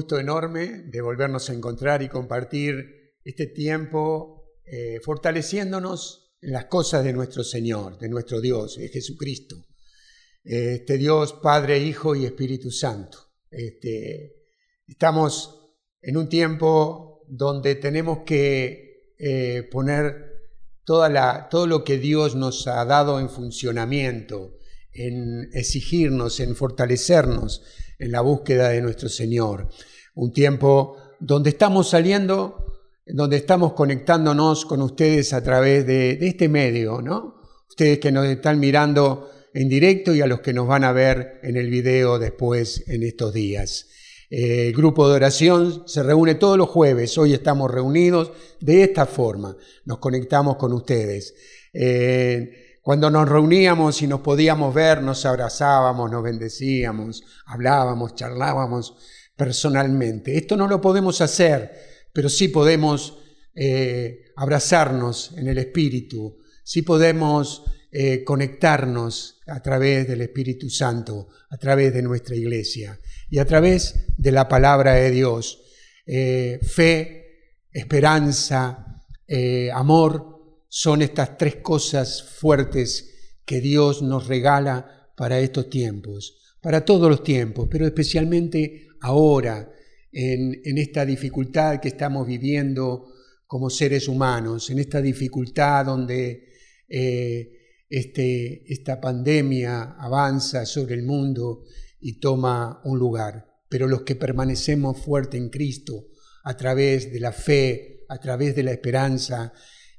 gusto enorme de volvernos a encontrar y compartir este tiempo eh, fortaleciéndonos en las cosas de nuestro Señor, de nuestro Dios, de Jesucristo. Este Dios, Padre, Hijo y Espíritu Santo. Este, estamos en un tiempo donde tenemos que eh, poner toda la, todo lo que Dios nos ha dado en funcionamiento, en exigirnos, en fortalecernos en la búsqueda de nuestro Señor. Un tiempo donde estamos saliendo, donde estamos conectándonos con ustedes a través de, este medio, ¿no? Ustedes que nos están mirando en directo y a los que nos van a ver en el video después en estos días. Eh, el grupo de oración se reúne todos los jueves, hoy estamos reunidos de esta forma, nos conectamos con ustedes. Eh, cuando nos reuníamos y nos podíamos ver, nos abrazábamos, nos bendecíamos, hablábamos, charlábamos personalmente. Esto no lo podemos hacer, pero sí podemos eh, abrazarnos en el Espíritu, sí podemos eh, conectarnos a través del Espíritu Santo, a través de nuestra iglesia y a través de la palabra de Dios. Eh, fe, esperanza, amor, son estas tres cosas fuertes que Dios nos regala para estos tiempos, para todos los tiempos, pero especialmente ahora, en, esta dificultad que estamos viviendo como seres humanos, en esta dificultad donde eh, este, esta pandemia avanza sobre el mundo y toma un lugar. Pero los que permanecemos fuertes en Cristo, a través de la fe, a través de la esperanza,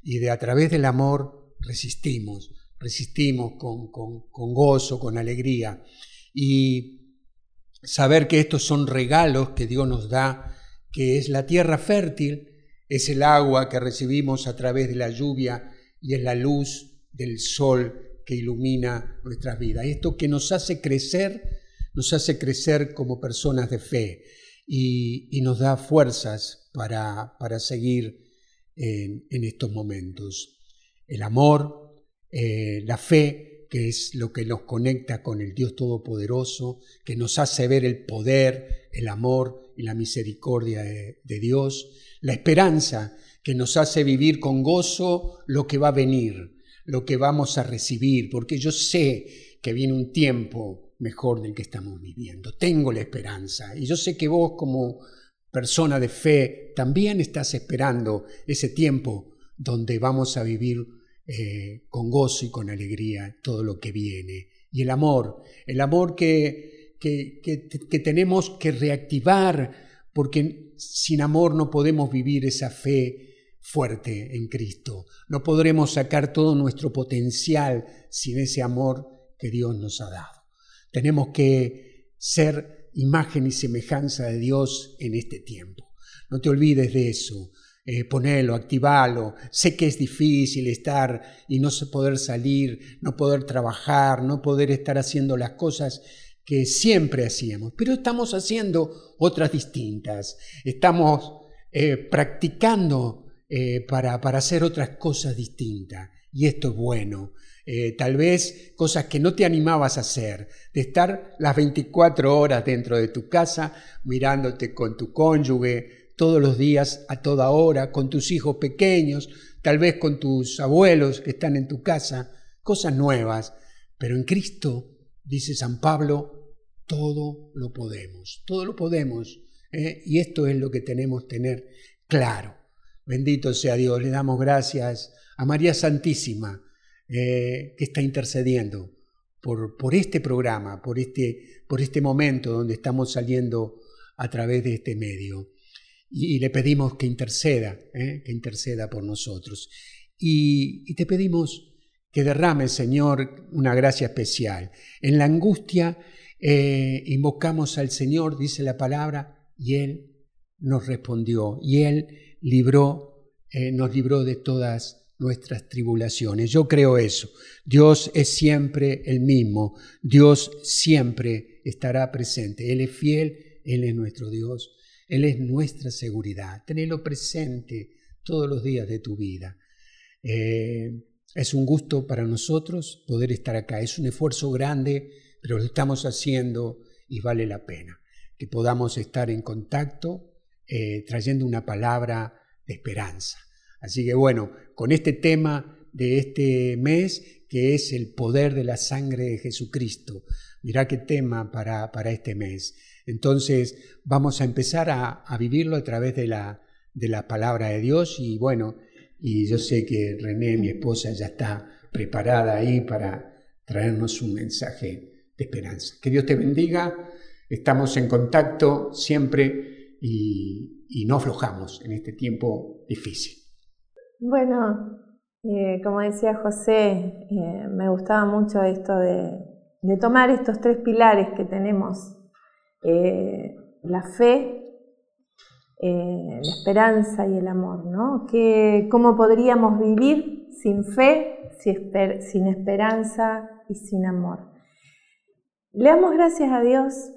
y de a través del amor resistimos, resistimos con, con, gozo, con alegría. Y saber que estos son regalos que Dios nos da, que es la tierra fértil, es el agua que recibimos a través de la lluvia y es la luz del sol que ilumina nuestras vidas. Esto que nos hace crecer, nos hace crecer como personas de fe y, y nos da fuerzas para, para seguir en, estos momentos. El amor, eh, la fe, que es lo que nos conecta con el Dios Todopoderoso, que nos hace ver el poder, el amor y la misericordia de, Dios. La esperanza, que nos hace vivir con gozo lo que va a venir, lo que vamos a recibir, porque yo sé que viene un tiempo mejor del que estamos viviendo. Tengo la esperanza y yo sé que vos como persona de fe, también estás esperando ese tiempo donde vamos a vivir eh, con gozo y con alegría todo lo que viene. Y el amor, el amor que, que, que tenemos que reactivar, porque sin amor no podemos vivir esa fe fuerte en Cristo. No podremos sacar todo nuestro potencial sin ese amor que Dios nos ha dado. Tenemos que ser imagen y semejanza de Dios en este tiempo. No te olvides de eso. Eh, ponelo, activalo. Sé que es difícil estar y no poder salir, no poder trabajar, no poder estar haciendo las cosas que siempre hacíamos, pero estamos haciendo otras distintas. Estamos eh, practicando eh, para, para hacer otras cosas distintas. Y esto es bueno. Eh, tal vez cosas que no te animabas a hacer, de estar las 24 horas dentro de tu casa mirándote con tu cónyuge todos los días, a toda hora, con tus hijos pequeños, tal vez con tus abuelos que están en tu casa, cosas nuevas. Pero en Cristo, dice San Pablo, todo lo podemos, todo lo podemos. ¿eh? Y esto es lo que tenemos que tener claro. Bendito sea Dios, le damos gracias a María Santísima eh, que está intercediendo por, por este programa, por este, por este momento donde estamos saliendo a través de este medio. Y, le pedimos que interceda, eh, que interceda por nosotros. Y, te pedimos que derrame, Señor, una gracia especial. En la angustia eh, invocamos al Señor, dice la palabra, y Él nos respondió, y Él libró, nos libró de todas nuestras tribulaciones. Yo creo eso. Dios es siempre el mismo. Dios siempre estará presente. Él es fiel, Él es nuestro Dios. Él es nuestra seguridad. Tenelo presente todos los días de tu vida. Eh, es un gusto para nosotros poder estar acá. Es un esfuerzo grande, pero lo estamos haciendo y vale la pena. que podamos estar en contacto eh, trayendo una palabra de esperanza. Así que bueno, con este tema de este mes, que es el poder de la sangre de Jesucristo, mirá qué tema para, para este mes. Entonces vamos a empezar a, vivirlo a través de la, de la palabra de Dios y bueno, y yo sé que René, mi esposa, ya está preparada ahí para traernos un mensaje de esperanza. Que Dios te bendiga, estamos en contacto siempre y, no aflojamos en este tiempo difícil. Bueno, eh, como decía José, eh, me gustaba mucho esto de, tomar estos tres pilares que tenemos eh, la fe, la esperanza y el amor, ¿no? Que, ¿Cómo podríamos vivir sin fe, sin esperanza y sin amor? Le damos gracias a Dios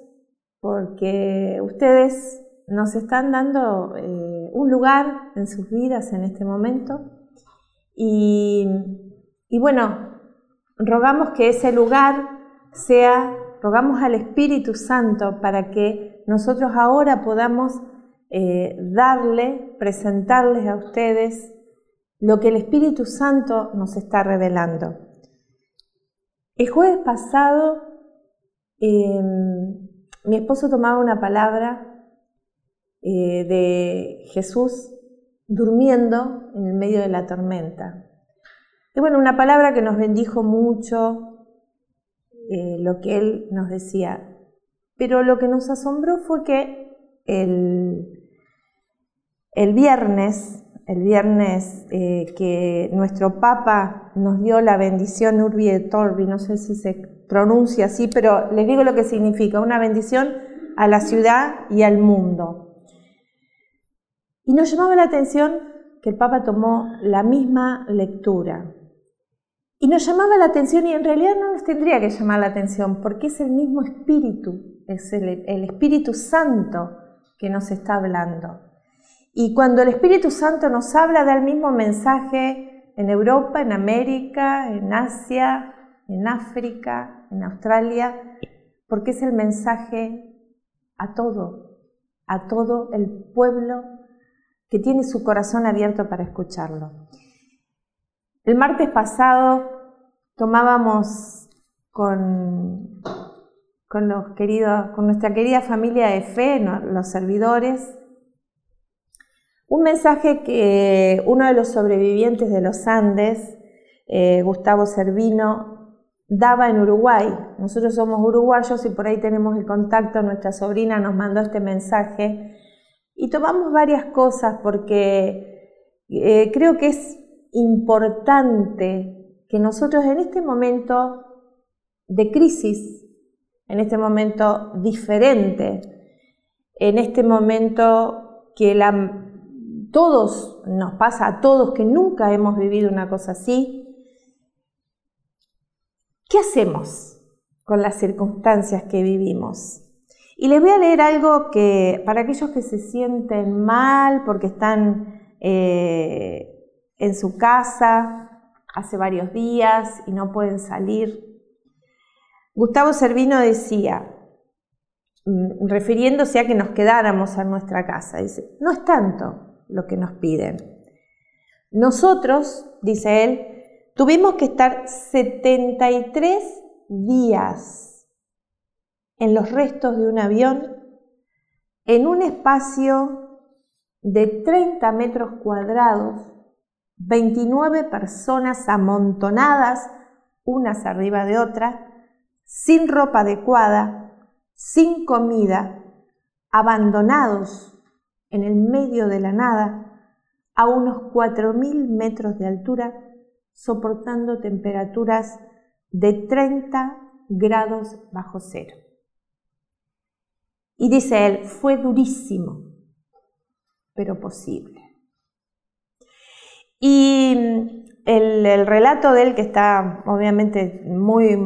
porque ustedes nos están dando eh, un lugar en sus vidas en este momento y, y bueno, rogamos que ese lugar sea Rogamos al Espíritu Santo para que nosotros ahora podamos eh, darle, presentarles a ustedes lo que el Espíritu Santo nos está revelando. El jueves pasado em, mi esposo tomaba una palabra eh, de Jesús durmiendo en el medio de la tormenta. Y bueno, una palabra que nos bendijo mucho, eh, lo que él nos decía. Pero lo que nos asombró fue que el, el viernes, el viernes eh, que nuestro Papa nos dio la bendición Urbi et Torbi, no sé si se pronuncia así, pero les digo lo que significa, una bendición a la ciudad y al mundo. Y nos llamaba la atención que el Papa tomó la misma lectura, y nos llamaba la atención y en realidad no nos tendría que llamar la atención porque es el mismo Espíritu, es el, Espíritu Santo que nos está hablando. Y cuando el Espíritu Santo nos habla del mismo mensaje en Europa, en América, en Asia, en África, en Australia, porque es el mensaje a todo, a todo el pueblo que tiene su corazón abierto para escucharlo. El martes pasado tomábamos con, con, nuestra querida familia de fe, los servidores, un mensaje que uno de los sobrevivientes de los Andes, eh, Gustavo Servino, daba en Uruguay. Nosotros somos uruguayos y por ahí tenemos el contacto, nuestra sobrina nos mandó este mensaje y tomamos varias cosas porque eh, creo que es importante que nosotros en este momento de crisis, en este momento diferente, en este momento que todos nos pasa a todos que nunca hemos vivido una cosa así, ¿qué hacemos con las circunstancias que vivimos? Y les voy a leer algo que para aquellos que se sienten mal porque están eh, en su casa hace varios días y no pueden salir. Gustavo Servino decía, mm, refiriéndose a que nos quedáramos en nuestra casa, dice, no es tanto lo que nos piden. Nosotros, dice él, tuvimos que estar 73 días en los restos de un avión en un espacio de 30 metros cuadrados 29 personas amontonadas unas arriba de otras, sin ropa adecuada, sin comida, abandonados en el medio de la nada, a unos 4.000 metros de altura, soportando temperaturas de 30 grados bajo cero. Y dice él, fue durísimo, pero posible. Y el, relato de él, que está obviamente muy,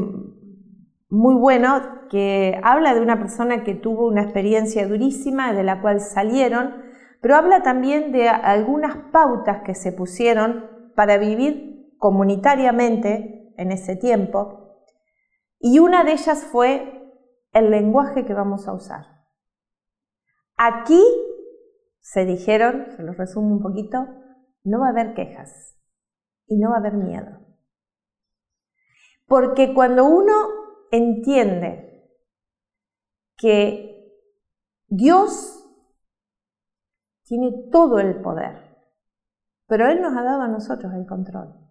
muy bueno, que habla de una persona que tuvo una experiencia durísima de la cual salieron, pero habla también de algunas pautas que se pusieron para vivir comunitariamente en ese tiempo. Y una de ellas fue el lenguaje que vamos a usar. Aquí se dijeron, se los resumo un poquito, no va a haber quejas y no va a haber miedo. Porque cuando uno entiende que Dios tiene todo el poder, pero Él nos ha dado a nosotros el control.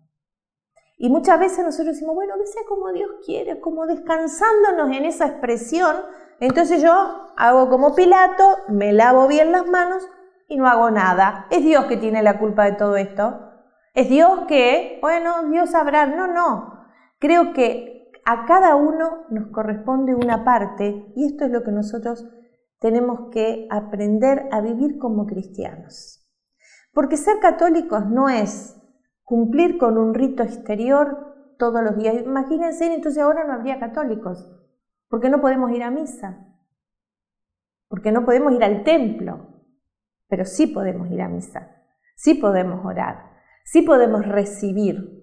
Y muchas veces nosotros decimos, bueno, que sea como Dios quiere, como descansándonos en esa expresión, entonces yo hago como Pilato, me lavo bien las manos y no hago nada. Es Dios que tiene la culpa de todo esto. Es Dios que, bueno, Dios sabrá. No, no. Creo que a cada uno nos corresponde una parte y esto es lo que nosotros tenemos que aprender a vivir como cristianos. Porque ser católicos no es cumplir con un rito exterior todos los días. Imagínense, entonces ahora no habría católicos, porque no podemos ir a misa, porque no podemos ir al templo, pero sí podemos ir a misa, sí podemos orar, sí podemos recibir.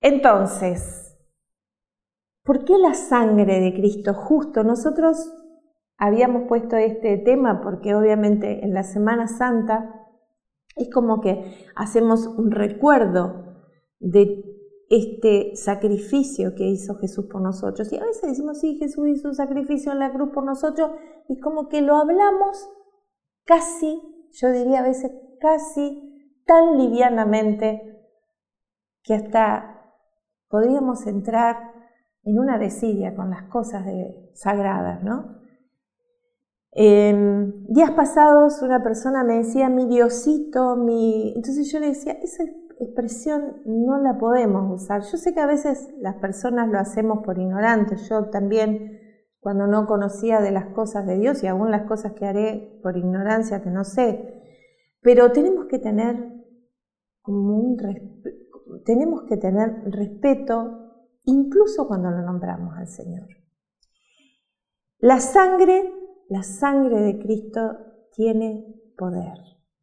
Entonces, ¿por qué la sangre de Cristo justo? Nosotros habíamos puesto este tema porque obviamente en la Semana Santa es como que hacemos un recuerdo de este sacrificio que hizo Jesús por nosotros. Y a veces decimos, sí, Jesús hizo un sacrificio en la cruz por nosotros, y como que lo hablamos casi, yo diría a veces casi tan livianamente que hasta podríamos entrar en una desidia con las cosas de, sagradas, ¿no? Días pasados una persona me decía mi diosito, mi... Entonces yo le decía, esa expresión no la podemos usar. Yo sé que a veces las personas lo hacemos por ignorantes. Yo también cuando no conocía de las cosas de Dios y aún las cosas que haré por ignorancia que no sé. Pero tenemos que tener como un tenemos que tener respeto incluso cuando lo nombramos al Señor. La sangre, la sangre de Cristo tiene poder.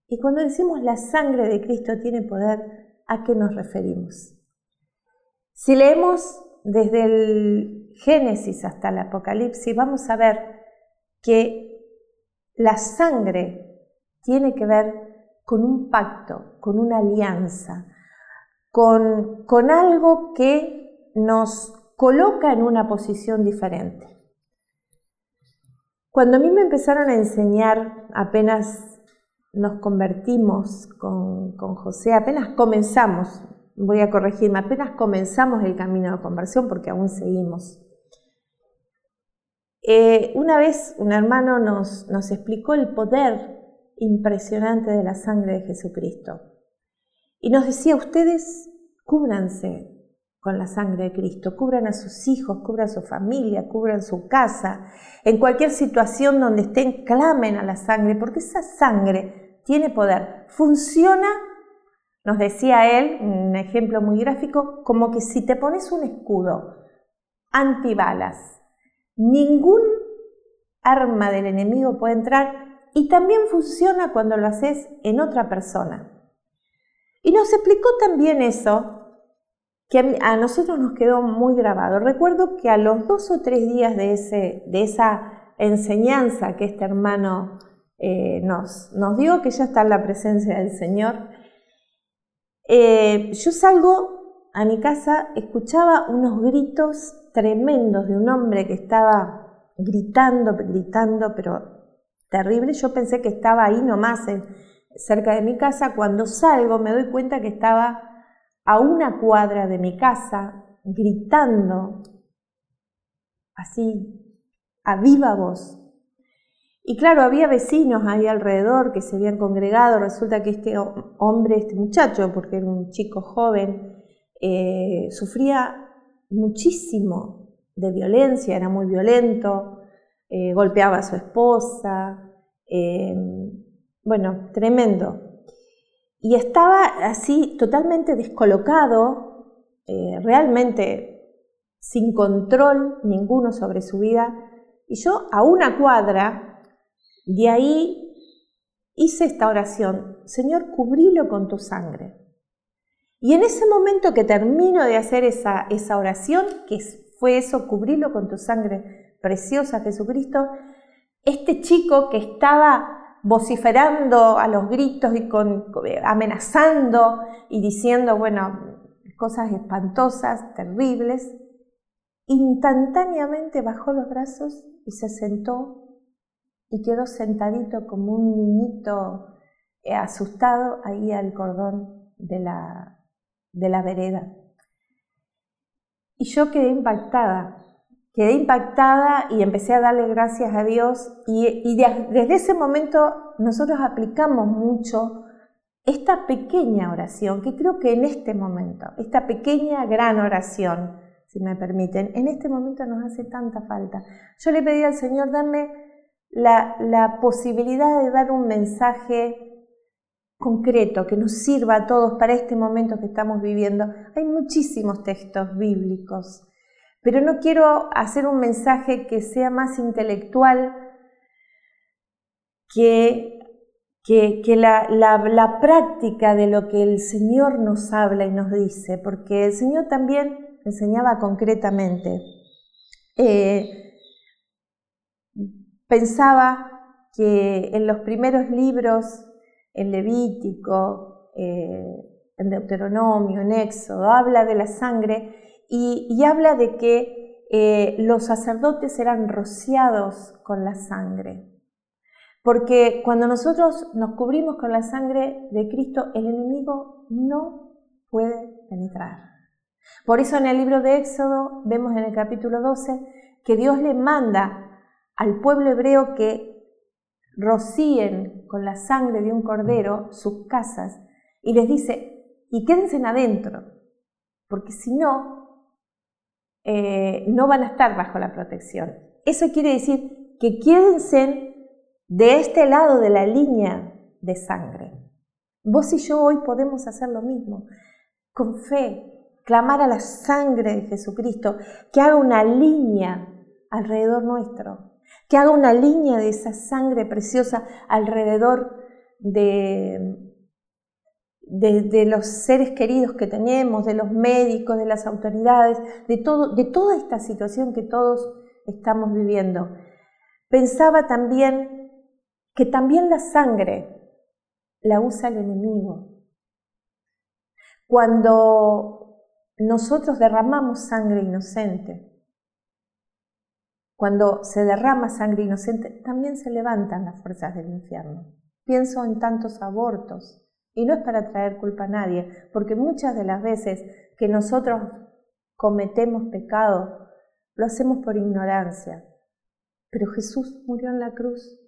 Y cuando decimos la sangre de Cristo tiene poder, ¿a qué nos referimos? Si leemos desde el Génesis hasta el Apocalipsis, vamos a ver que la sangre tiene que ver con un pacto, con una alianza, con, con algo que nos coloca en una posición diferente. Cuando a mí me empezaron a enseñar, apenas nos convertimos con, José, apenas comenzamos, voy a corregirme, apenas comenzamos el camino de conversión porque aún seguimos. Eh, una vez un hermano nos explicó el poder impresionante de la sangre de Jesucristo y nos decía, ustedes cúbranse con la sangre de Cristo, cubran a sus hijos, cubran a su familia, cubran su casa, en cualquier situación donde estén, clamen a la sangre, porque esa sangre tiene poder, funciona nos decía él, un ejemplo muy gráfico, como que si te pones un escudo antibalas Ningún arma del enemigo puede entrar y también funciona cuando lo haces en otra persona. Y nos explicó también eso, que a nosotros nos quedó muy grabado. Recuerdo que a los dos o tres días de, ese, de esa enseñanza que este hermano eh, nos, nos, dio, que ya está en la presencia del Señor, eh, yo salgo a mi casa, escuchaba unos gritos tremendos de un hombre que estaba gritando, gritando, pero terrible. Yo pensé que estaba ahí nomás, cerca de mi casa. Cuando salgo me doy cuenta que estaba a una cuadra de mi casa, gritando, así, a viva voz. Y claro, había vecinos ahí alrededor que se habían congregado. Resulta que este hombre, este muchacho, porque era un chico joven, eh, sufría muchísimo de violencia, era muy violento, eh, golpeaba a su esposa, eh, bueno, tremendo. Y estaba así totalmente descolocado, eh, realmente sin control ninguno sobre su vida. Y yo a una cuadra de ahí hice esta oración, Señor, cubrilo con tu sangre. Y en ese momento que termino de hacer esa, esa oración, que fue eso, cubrirlo con tu sangre preciosa, Jesucristo, este chico que estaba vociferando a los gritos y amenazando y diciendo, bueno, cosas espantosas, terribles, instantáneamente bajó los brazos y se sentó y quedó sentadito como un niñito eh, asustado ahí al cordón de la, de la vereda. Y yo quedé impactada, quedé impactada y empecé a darle gracias a Dios y, desde ese momento nosotros aplicamos mucho esta pequeña oración, que creo que en este momento, esta pequeña gran oración, si me permiten, en este momento nos hace tanta falta. Yo le pedí al Señor, darme la, la posibilidad de dar un mensaje concreto que nos sirva a todos para este momento que estamos viviendo. Hay muchísimos textos bíblicos, pero no quiero hacer un mensaje que sea más intelectual que, la, práctica de lo que el Señor nos habla y nos dice, porque el Señor también enseñaba concretamente. Eh, pensaba que en los primeros libros en Levítico, eh, en Deuteronomio, en Éxodo, habla de la sangre y, habla de que eh, los sacerdotes eran rociados con la sangre. Porque cuando nosotros nos cubrimos con la sangre de Cristo, el enemigo no puede penetrar. Por eso en el libro de Éxodo vemos en el capítulo 12 que Dios le manda al pueblo hebreo que rocíen con la sangre de un cordero sus casas y les dice, y quédense adentro, porque si no, eh, no van a estar bajo la protección. Eso quiere decir que quédense de este lado de la línea de sangre. Vos y yo hoy podemos hacer lo mismo, con fe, clamar a la sangre de Jesucristo, que haga una línea alrededor nuestro, que haga una línea de esa sangre preciosa alrededor de, de, los seres queridos que tenemos, de los médicos, de las autoridades, de, todo, de toda esta situación que todos estamos viviendo. Pensaba también que también la sangre la usa el enemigo. Cuando nosotros derramamos sangre inocente, cuando se derrama sangre inocente, también se levantan las fuerzas del infierno. Pienso en tantos abortos, y no es para traer culpa a nadie, porque muchas de las veces que nosotros cometemos pecado, lo hacemos por ignorancia. Pero Jesús murió en la cruz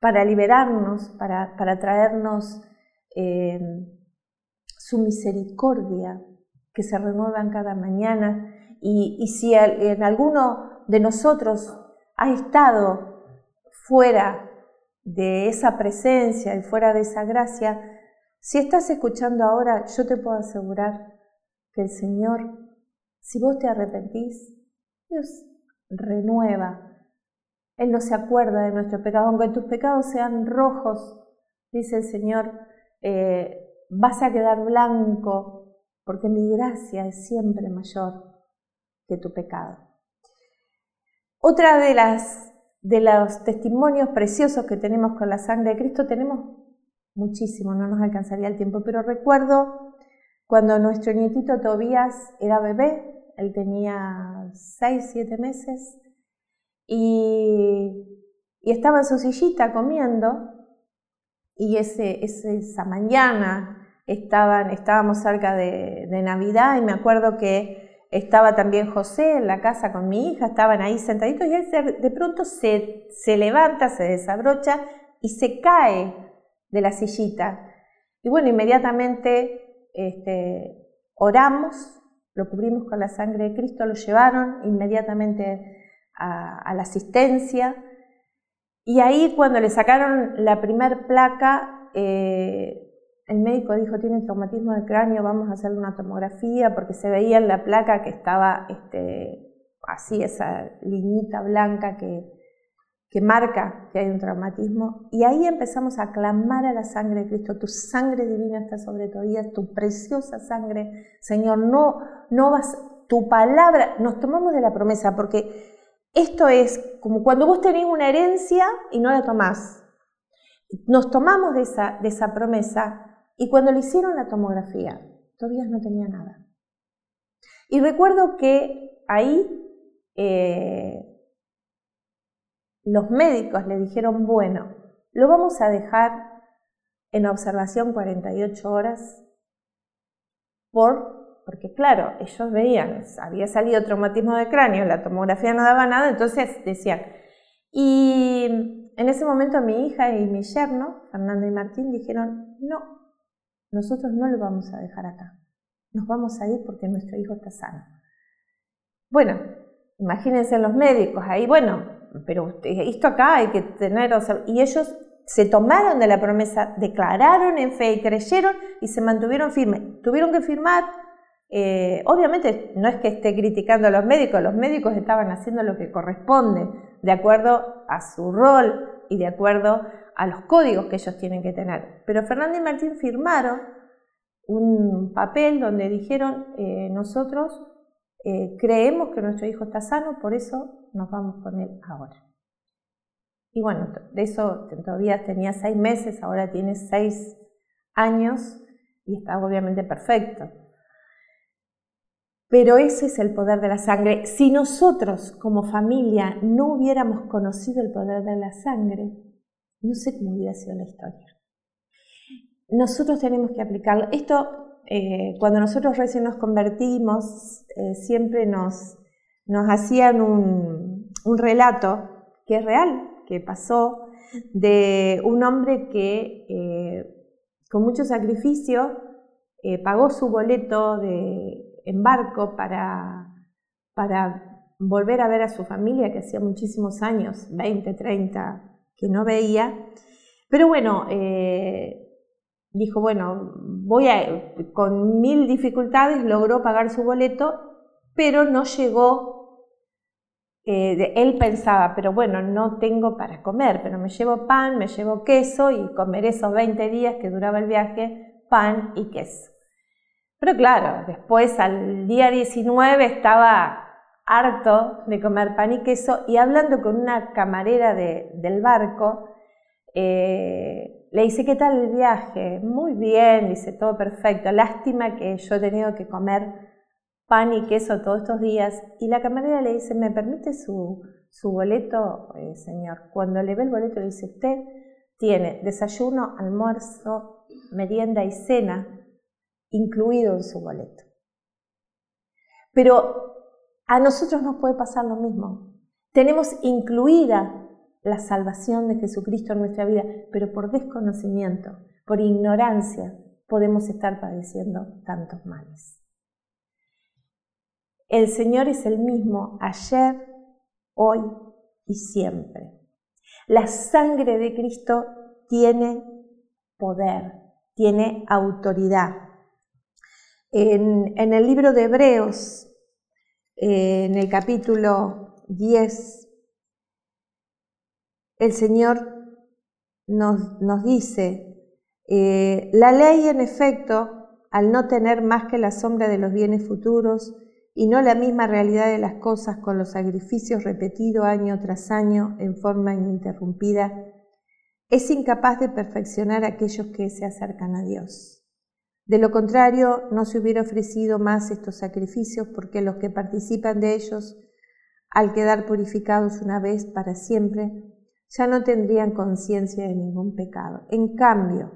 para liberarnos, para, para traernos eh, su misericordia que se renuevan cada mañana. Y, y si en alguno de nosotros ha estado fuera de esa presencia y fuera de esa gracia, si estás escuchando ahora, yo te puedo asegurar que el Señor, si vos te arrepentís, Dios renueva. Él no se acuerda de nuestro pecado, aunque tus pecados sean rojos, dice el Señor, eh, vas a quedar blanco, porque mi gracia es siempre mayor que tu pecado. Otra de las de los testimonios preciosos que tenemos con la sangre de Cristo, tenemos muchísimo, no nos alcanzaría el tiempo, pero recuerdo cuando nuestro nietito Tobías era bebé, él tenía 6, 7 meses, y, estaba en su sillita comiendo, y ese, esa mañana estaban, estábamos cerca de, de Navidad, y me acuerdo que estaba también José en la casa con mi hija, estaban ahí sentaditos y él de pronto se, se levanta, se desabrocha y se cae de la sillita. Y bueno, inmediatamente este, oramos, lo cubrimos con la sangre de Cristo, lo llevaron inmediatamente a, la asistencia. Y ahí cuando le sacaron la primer placa, eh, el médico dijo, tiene traumatismo de cráneo, vamos a hacerle una tomografía, porque se veía en la placa que estaba este, así, esa liñita blanca que, que marca que hay un traumatismo. Y ahí empezamos a clamar a la sangre de Cristo, tu sangre divina está sobre tu vida, tu preciosa sangre, Señor, no, no vas, tu palabra, nos tomamos de la promesa, porque esto es como cuando vos tenés una herencia y no la tomás. Nos tomamos de esa, de esa promesa y cuando le hicieron la tomografía, Tobías no tenía nada. Y recuerdo que ahí eh, los médicos le dijeron, bueno, lo vamos a dejar en observación 48 horas por, porque claro, ellos veían, había salido traumatismo de cráneo, la tomografía no daba nada, entonces decían, y en ese momento mi hija y mi yerno, Fernando y Martín, dijeron, no, nosotros no lo vamos a dejar acá, nos vamos a ir porque nuestro hijo está sano. Bueno, imagínense los médicos ahí, bueno, pero esto acá hay que tener, y ellos se tomaron de la promesa, declararon en fe y creyeron y se mantuvieron firmes. Tuvieron que firmar, eh, obviamente no es que esté criticando a los médicos, los médicos estaban haciendo lo que corresponde, de acuerdo a su rol y de acuerdo a los códigos que ellos tienen que tener. Pero Fernando y Martín firmaron un papel donde dijeron, eh, nosotros eh, creemos que nuestro hijo está sano, por eso nos vamos con él ahora. Y bueno, de eso todavía tenía seis meses, ahora tiene seis años y está obviamente perfecto. Pero ese es el poder de la sangre. Si nosotros como familia no hubiéramos conocido el poder de la sangre, no sé cómo hubiera sido la historia. Nosotros tenemos que aplicarlo. Esto, eh, cuando nosotros recién nos convertimos, eh, siempre nos, hacían un, relato que es real, que pasó, de un hombre que eh, con mucho sacrificio pagó su boleto de embarco para, volver a ver a su familia, que hacía muchísimos años, 20, 30, que no veía. Pero bueno, dijo, bueno, voy a, con mil dificultades logró pagar su boleto, pero no llegó eh, él pensaba, pero bueno, no tengo para comer, pero me llevo pan, me llevo queso y comeré esos 20 días que duraba el viaje, pan y queso. Pero claro, después al día 19 estaba harto de comer pan y queso y hablando con una camarera del barco, eh, le dice, ¿qué tal el viaje? Muy bien, dice, todo perfecto. Lástima que yo he tenido que comer pan y queso todos estos días y la camarera le dice, ¿me permite su, boleto, eh, señor? Cuando le ve el boleto le dice, usted tiene desayuno, almuerzo, merienda y cena incluido en su boleto. Pero a nosotros nos puede pasar lo mismo. Tenemos incluida la salvación de Jesucristo en nuestra vida, pero por desconocimiento, por ignorancia, podemos estar padeciendo tantos males. El Señor es el mismo ayer, hoy y siempre. La sangre de Cristo tiene poder, tiene autoridad. En, el libro de Hebreos, en el capítulo 10, el Señor nos, dice, eh, la ley en efecto, al no tener más que la sombra de los bienes futuros, y no la misma realidad de las cosas con los sacrificios repetidos año tras año en forma ininterrumpida, es incapaz de perfeccionar a aquellos que se acercan a Dios. De lo contrario, no se hubiera ofrecido más estos sacrificios porque los que participan de ellos, al quedar purificados una vez para siempre, ya no tendrían conciencia de ningún pecado. En cambio,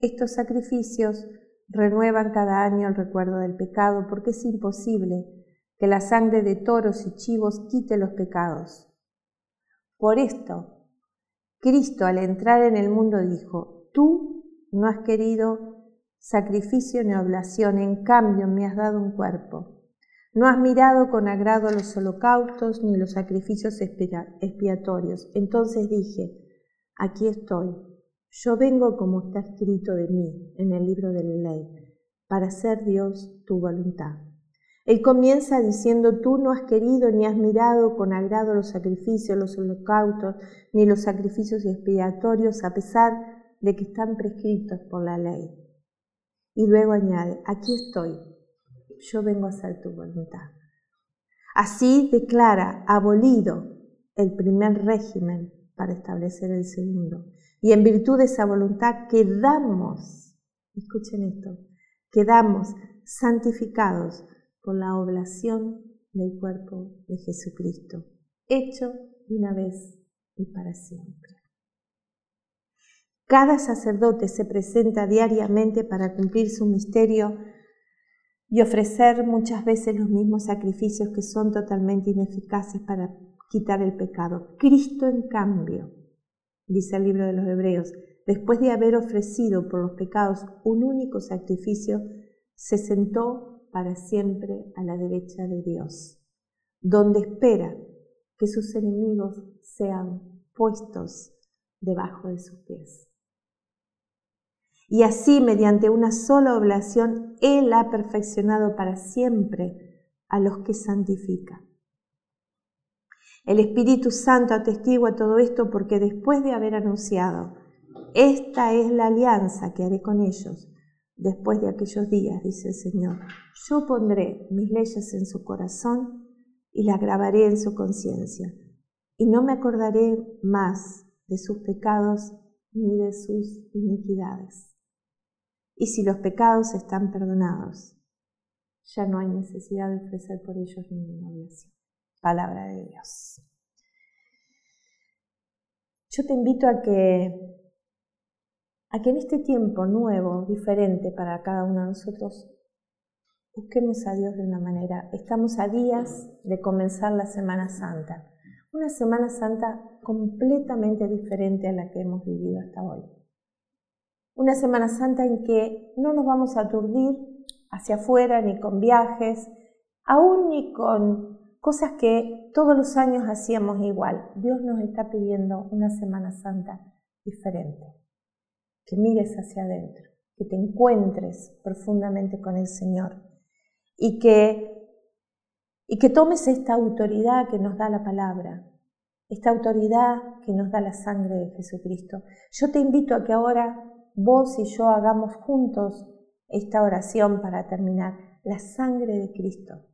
estos sacrificios renuevan cada año el recuerdo del pecado, porque es imposible que la sangre de toros y chivos quite los pecados. Por esto, Cristo al entrar en el mundo dijo, tú no has querido sacrificio ni oblación, en cambio me has dado un cuerpo. No has mirado con agrado los holocaustos ni los sacrificios expiatorios. Entonces dije, aquí estoy yo vengo como está escrito de mí en el libro de la ley, para hacer Dios tu voluntad. Él comienza diciendo, tú no has querido ni has mirado con agrado los sacrificios, los holocaustos, ni los sacrificios expiatorios, a pesar de que están prescritos por la ley. Y luego añade, aquí estoy, yo vengo a hacer tu voluntad. Así declara abolido el primer régimen para establecer el segundo. Y en virtud de esa voluntad quedamos, escuchen esto, quedamos santificados por la oblación del cuerpo de Jesucristo, hecho una vez y para siempre. Cada sacerdote se presenta diariamente para cumplir su misterio y ofrecer muchas veces los mismos sacrificios que son totalmente ineficaces para quitar el pecado. Cristo, en cambio, dice el libro de los Hebreos, después de haber ofrecido por los pecados un único sacrificio, se sentó para siempre a la derecha de Dios, donde espera que sus enemigos sean puestos debajo de sus pies. Y así, mediante una sola oblación, Él ha perfeccionado para siempre a los que santifica. El Espíritu Santo atestigua todo esto porque después de haber anunciado, esta es la alianza que haré con ellos después de aquellos días, dice el Señor, yo pondré mis leyes en su corazón y las grabaré en su conciencia, y no me acordaré más de sus pecados ni de sus iniquidades. Y si los pecados están perdonados, ya no hay necesidad de ofrecer por ellos ninguna oración palabra de Dios. Yo te invito a que, a que en este tiempo nuevo, diferente para cada uno de nosotros, busquemos a Dios de una manera. Estamos a días de comenzar la Semana Santa, una Semana Santa completamente diferente a la que hemos vivido hasta hoy. Una Semana Santa en que no nos vamos a aturdir hacia afuera ni con viajes, aún ni con cosas que todos los años hacíamos igual. Dios nos está pidiendo una Semana Santa diferente, que mires hacia adentro, que te encuentres profundamente con el Señor y que, y que tomes esta autoridad que nos da la palabra, esta autoridad que nos da la sangre de Jesucristo. Yo te invito a que ahora vos y yo hagamos juntos esta oración para terminar, la sangre de Cristo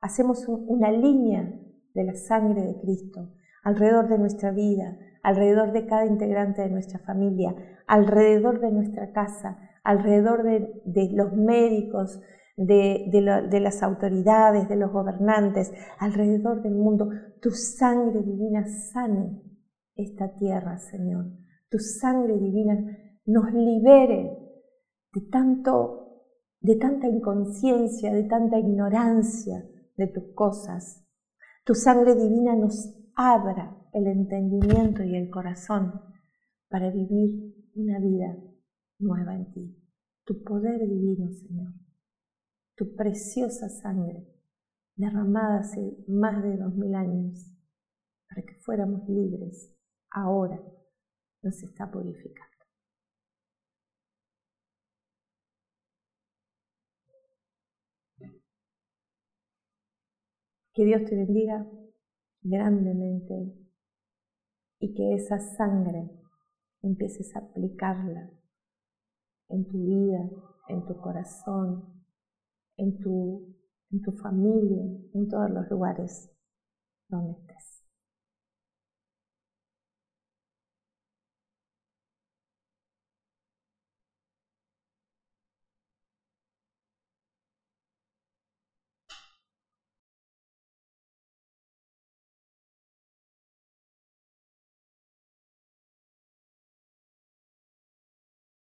hacemos una línea de la sangre de Cristo alrededor de nuestra vida, alrededor de cada integrante de nuestra familia, alrededor de nuestra casa, alrededor de, los médicos, de, de, las autoridades, de los gobernantes, alrededor del mundo. Tu sangre divina sane esta tierra, Señor. Tu sangre divina nos libere de, tanto, de tanta inconsciencia, de tanta ignorancia, de tus cosas. Tu sangre divina nos abra el entendimiento y el corazón para vivir una vida nueva en ti. Tu poder divino, Señor. Tu preciosa sangre derramada hace más de dos mil años para que fuéramos libres, ahora nos está purificando. Que Dios te bendiga grandemente y que esa sangre empieces a aplicarla en tu vida, en tu corazón, en tu, en tu familia, en todos los lugares donde estés.